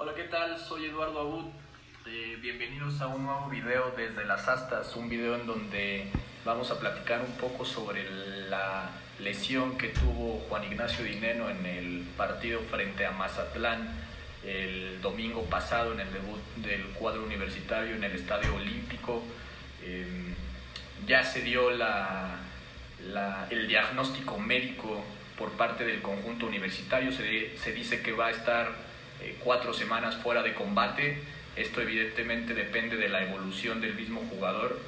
Hola, ¿qué tal? Soy Eduardo Abud. Eh, bienvenidos a un nuevo video desde las astas, un video en donde vamos a platicar un poco sobre la lesión que tuvo Juan Ignacio Dineno en el partido frente a Mazatlán el domingo pasado en el debut del cuadro universitario en el Estadio Olímpico. Em, ya se dio la, el diagnóstico médico por parte del conjunto universitario, se, se dice que va a estar eh, cuatro semanas fuera de combate. Esto evidentemente depende de la evolución del mismo jugador.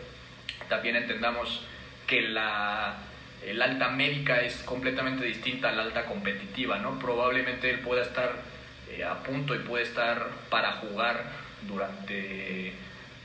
También entendamos que la, el alta médica es completamente distinta a la alta competitiva, ¿no? Probablemente él pueda estar eh, a punto y puede estar para jugar durante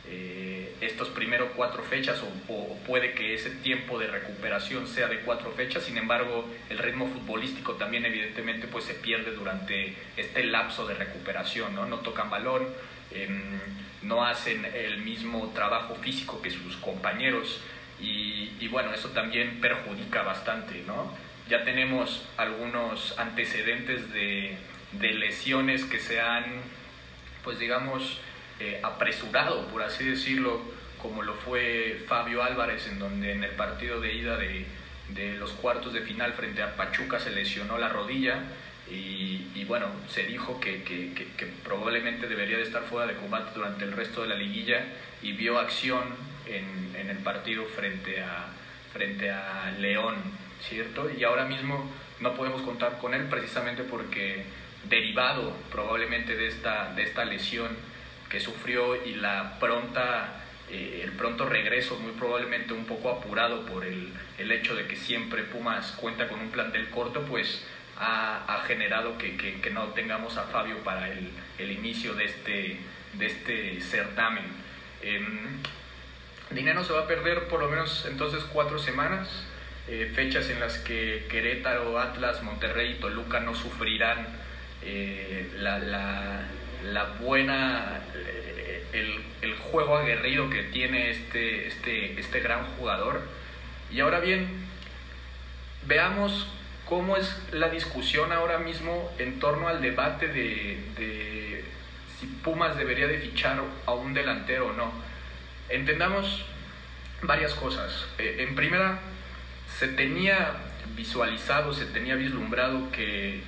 eh, estos primeros cuatro fechas o, puede que ese tiempo de recuperación sea de cuatro fechas, sin embargo el ritmo futbolístico también evidentemente pues se pierde durante este lapso de recuperación, no, no tocan balón, em, no hacen el mismo trabajo físico que sus compañeros y, bueno, eso también perjudica bastante, ¿no? Ya tenemos algunos antecedentes de, de lesiones que se han, pues digamos, eh, apresurado, por así decirlo, como lo fue Fabio Álvarez, en donde en el partido de ida de, de los cuartos de final frente a Pachuca se lesionó la rodilla y, bueno, se dijo que, que, que, probablemente debería de estar fuera de combate durante el resto de la liguilla y vio acción en, en el partido frente a, frente a León, ¿cierto? Y ahora mismo no podemos contar con él precisamente porque derivado probablemente de esta, de esta lesión, que sufrió y la pronta, eh, el pronto regreso, muy probablemente un poco apurado por el, el, hecho de que siempre Pumas cuenta con un plantel corto, pues ha, generado que, que, no tengamos a Fabio para el, el inicio de este, de este certamen. Eh, Dinero se va a perder por lo menos entonces cuatro semanas, eh, fechas en las que Querétaro, Atlas, Monterrey y Toluca no sufrirán eh, la la buena, eh, el, el, juego aguerrido que tiene este, este, este gran jugador. Y ahora bien, veamos cómo es la discusión ahora mismo en torno al debate de, si Pumas debería de fichar a un delantero o no. Entendamos varias cosas. Eh, en primera, se tenía visualizado, se tenía vislumbrado que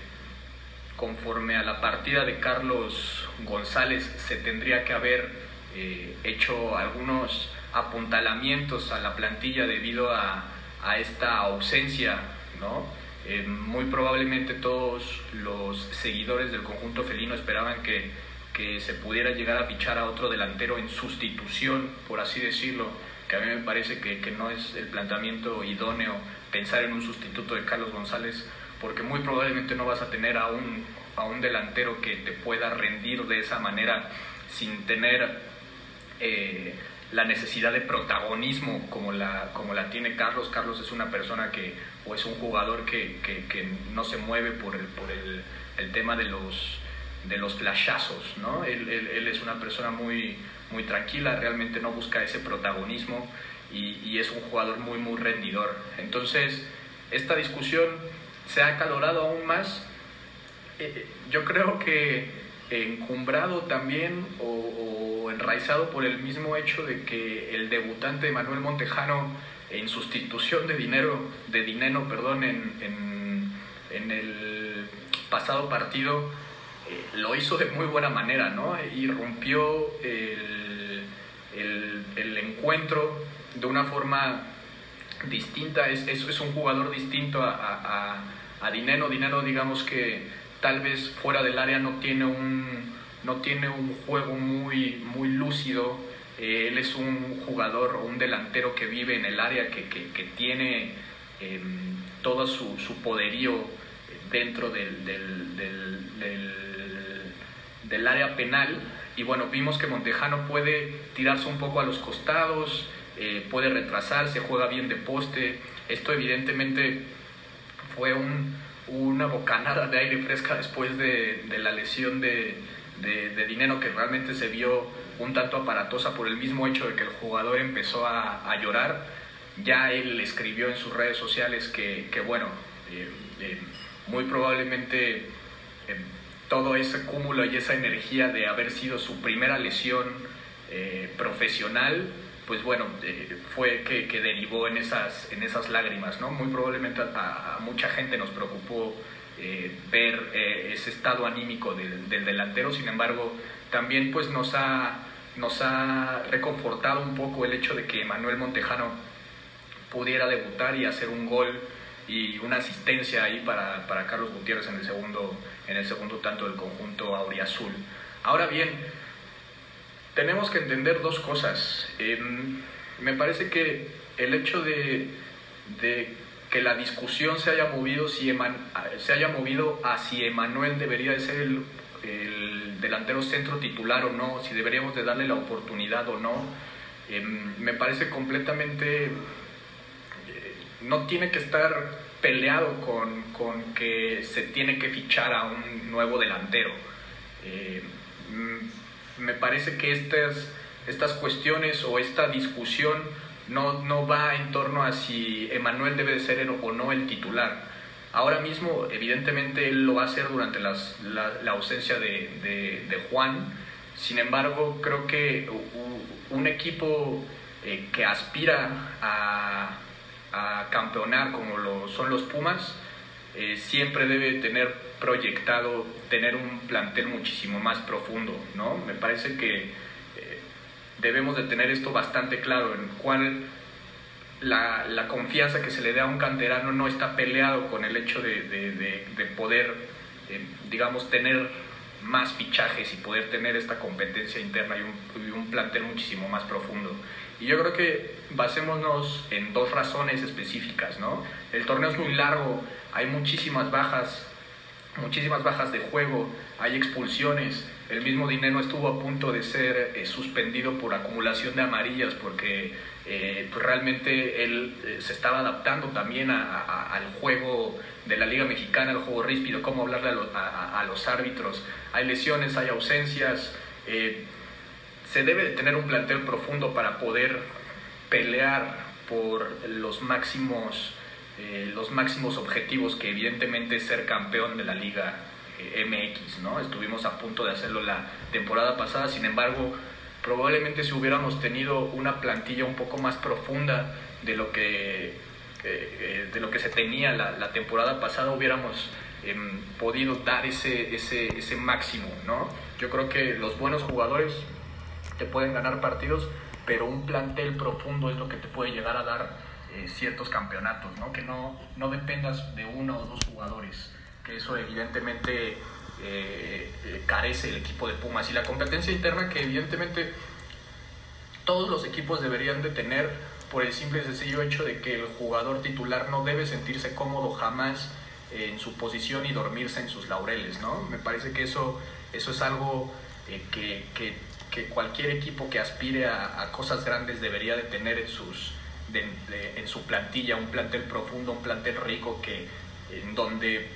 conforme a la partida de Carlos González se tendría que haber eh, hecho algunos apuntalamientos a la plantilla debido a, a esta ausencia, ¿no? Eh, muy probablemente todos los seguidores del conjunto felino esperaban que, que se pudiera llegar a fichar a otro delantero en sustitución, por así decirlo, que a mí me parece que, que no es el planteamiento idóneo pensar en un sustituto de Carlos González porque muy probablemente no vas a tener a un, a un delantero que te pueda rendir de esa manera sin tener eh, la necesidad de protagonismo como la, como la tiene Carlos. Carlos es una persona que, o es un jugador que, que, no se mueve por el, por el, el tema de los, de los flashazos, ¿no? Él, él, él, es una persona muy, muy tranquila, realmente no busca ese protagonismo y, y es un jugador muy, muy rendidor. Entonces, esta discusión se ha acalorado aún más. Eh, yo creo que encumbrado también o, enraizado por el mismo hecho de que el debutante Manuel Montejano en sustitución de dinero de dinero perdón en, en, en el pasado partido eh, lo hizo de muy buena manera no y rompió el, el, el encuentro de una forma distinta es, es, es un jugador distinto a, a a Dinero. Dinero, digamos que tal vez fuera del área no tiene un, no tiene un juego muy, muy lúcido. Eh, él es un jugador o un delantero que vive en el área, que, que, tiene eh, todo su, su, poderío dentro del, del, del, del, del área penal. Y bueno, vimos que Montejano puede tirarse un poco a los costados, eh, puede retrasarse, juega bien de poste. Esto evidentemente fue un, una bocanada de aire fresca después de, de la lesión de, de, dinero que realmente se vio un tanto aparatosa por el mismo hecho de que el jugador empezó a, a llorar. Ya él escribió en sus redes sociales que, que bueno, eh, eh, muy probablemente eh, todo ese cúmulo y esa energía de haber sido su primera lesión profesional, pues bueno, eh, fue que, que, derivó en esas, en esas lágrimas, ¿no? Muy probablemente a, mucha gente nos preocupó eh, ver ese estado anímico del, del, delantero, sin embargo, también pues nos ha, nos ha reconfortado un poco el hecho de que Manuel Montejano pudiera debutar y hacer un gol y una asistencia ahí para, para Carlos Gutiérrez en el segundo en el segundo tanto del conjunto auriazul. Ahora bien, tenemos que entender dos cosas. Em, me parece que el hecho de, que la discusión se haya movido, si se haya movido a si Emanuel debería de ser el, delantero centro titular o no, si deberíamos de darle la oportunidad o no, em, me parece completamente... Eh, no tiene que estar peleado con, con, que se tiene que fichar a un nuevo delantero. Eh, me parece que estas, estas cuestiones o esta discusión no, no va en torno a si Emanuel debe de ser o no el titular. Ahora mismo, evidentemente, él lo va a hacer durante las, la, ausencia de, de, Juan. Sin embargo, creo que un equipo eh, que aspira a, campeonar como lo son los Pumas, eh, siempre debe tener proyectado tener un plantel muchísimo más profundo, ¿no? Me parece que eh, debemos de tener esto bastante claro, en cuál la, la, confianza que se le da a un canterano no está peleado con el hecho de, de, poder, eh, digamos, tener más fichajes y poder tener esta competencia interna y un, y un plantel muchísimo más profundo. Y yo creo que basémonos en dos razones específicas, ¿no? El torneo es muy largo, hay muchísimas bajas, muchísimas bajas de juego, hay expulsiones, el mismo Dinero estuvo a punto de ser eh, suspendido por acumulación de amarillas porque eh, pues realmente él eh, se estaba adaptando también al juego de la Liga Mexicana, al juego ríspido, cómo hablarle a, los árbitros. Hay lesiones, hay ausencias se debe de tener un plantel profundo para poder pelear por los máximos, eh, los máximos objetivos que evidentemente es ser campeón de la Liga eh, MX, ¿no? Estuvimos a punto de hacerlo la temporada pasada, sin embargo, probablemente si hubiéramos tenido una plantilla un poco más profunda de lo que, eh, de lo que se tenía la, temporada pasada, hubiéramos em, podido dar ese, ese, ese máximo, ¿no? Yo creo que los buenos jugadores te pueden ganar partidos, pero un plantel profundo es lo que te puede llegar a dar eh, ciertos campeonatos, ¿no? que no, no dependas de uno o dos jugadores, que eso evidentemente eh, eh, carece el equipo de Pumas. Y la competencia interna que evidentemente todos los equipos deberían de tener por el simple y sencillo hecho de que el jugador titular no debe sentirse cómodo jamás en su posición y dormirse en sus laureles, ¿no? Me parece que eso, eso es algo que, que que cualquier equipo que aspire a, cosas grandes debería de tener en, sus, en su plantilla, un plantel profundo, un plantel rico, que, en donde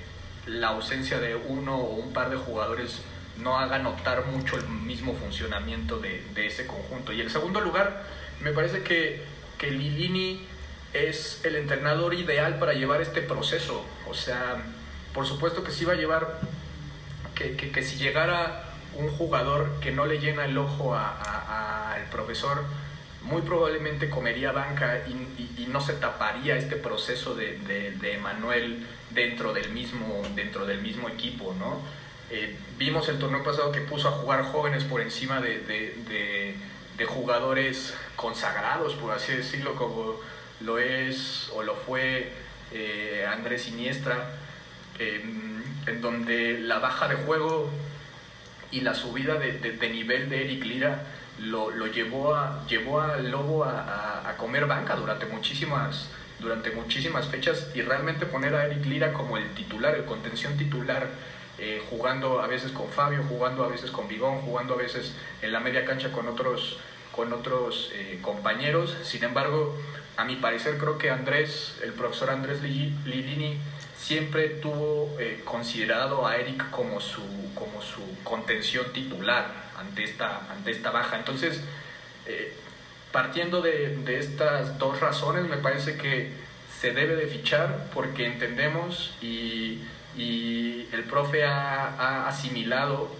la ausencia de uno o un par de jugadores no haga notar mucho el mismo funcionamiento de, ese conjunto. Y el segundo lugar, me parece que, que Lilini es el entrenador ideal para llevar este proceso. O sea, por supuesto que sí va a llevar, que, que, que si llegara un jugador que no le llena el ojo al profesor muy probablemente comería banca y, no se taparía este proceso de, de, Manuel dentro del mismo, dentro del mismo equipo, ¿no? Eh, vimos el torneo pasado que puso a jugar jóvenes por encima de, jugadores consagrados, por así decirlo, como lo es o lo fue eh, Andrés Siniestra, en donde la baja de juego y la subida de, de, nivel de Eric Lira lo, lo, llevó, a, llevó al Lobo a, a, comer banca durante muchísimas, durante muchísimas fechas y realmente poner a Eric Lira como el titular, el contención titular, eh, jugando a veces con Fabio, jugando a veces con Bigón, jugando a veces en la media cancha con otros, con otros eh, compañeros. Sin embargo, a mi parecer creo que Andrés, el profesor Andrés Lidini, siempre tuvo eh, considerado a Eric como su, como su contención titular ante esta, ante esta baja. Entonces, eh, partiendo de, de, estas dos razones, me parece que se debe de fichar porque entendemos y, Y el profe ha, asimilado,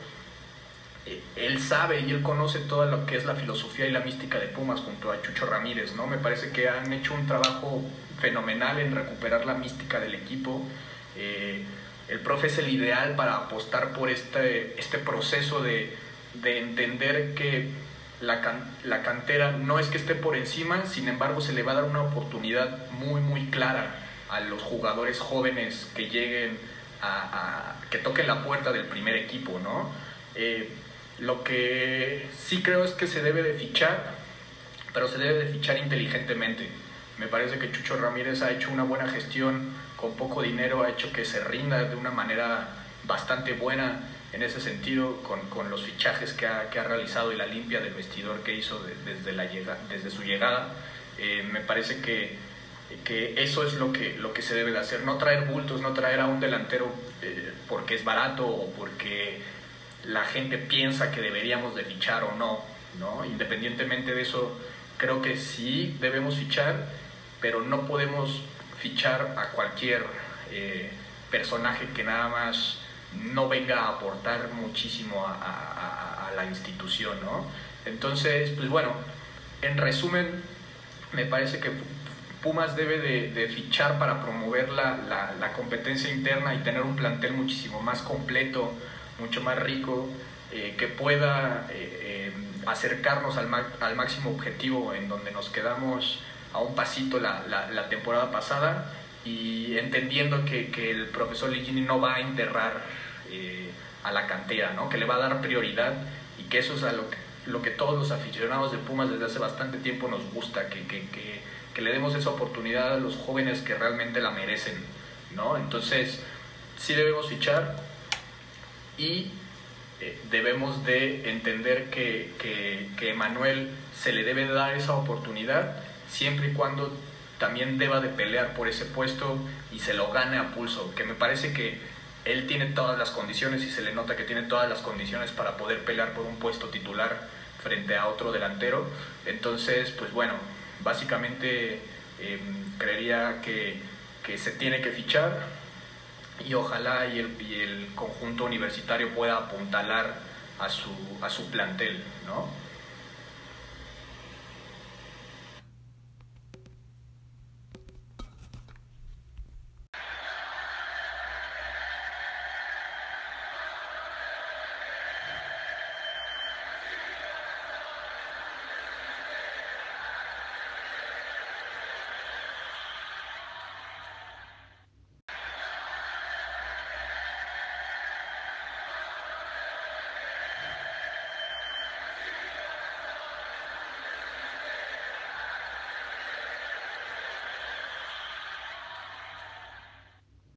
eh, él sabe y él conoce toda lo que es la filosofía y la mística de Pumas junto a Chucho Ramírez, ¿no? Me parece que han hecho un trabajo fenomenal en recuperar la mística del equipo. Eh, el profe es el ideal para apostar por este, este proceso de, de entender que la, la, cantera no es que esté por encima, sin embargo se le va a dar una oportunidad muy muy clara a los jugadores jóvenes que lleguen a, que toquen la puerta del primer equipo, ¿no? Eh, lo que sí creo es que se debe de fichar, pero se debe de fichar inteligentemente. Me parece que Chucho Ramírez ha hecho una buena gestión con poco dinero, ha hecho que se rinda de una manera bastante buena en ese sentido con, con los fichajes que ha, que ha, realizado y la limpia del vestidor que hizo desde, la llega, desde su llegada. Eh, me parece que, que, eso es lo que, lo que se debe de hacer, no traer bultos, no traer a un delantero eh, porque es barato o porque la gente piensa que deberíamos de fichar o no, ¿no? Independientemente de eso, creo que sí debemos fichar, pero no podemos fichar a cualquier eh, personaje que nada más no venga a aportar muchísimo a, la institución, ¿no? Entonces, pues bueno, en resumen, me parece que Pumas debe de, fichar para promover la, competencia interna y tener un plantel muchísimo más completo, mucho más rico, eh, que pueda eh, eh, acercarnos al, al, máximo objetivo en donde nos quedamos a un pasito la, la temporada pasada y entendiendo que, que el profesor Ligini no va a enterrar eh, a la cantera, ¿no? que le va a dar prioridad y que eso es a lo que, lo que todos los aficionados de Pumas desde hace bastante tiempo nos gusta, que, que, que, le demos esa oportunidad a los jóvenes que realmente la merecen. ¿no? Entonces, sí debemos fichar y eh, debemos de entender que, que, que Manuel se le debe dar esa oportunidad siempre y cuando también deba de pelear por ese puesto y se lo gane a pulso, que me parece que él tiene todas las condiciones y se le nota que tiene todas las condiciones para poder pelear por un puesto titular frente a otro delantero. Entonces, pues bueno, básicamente em, creería que, que, se tiene que fichar y ojalá y el, y el conjunto universitario pueda apuntalar a su, a su plantel, ¿no?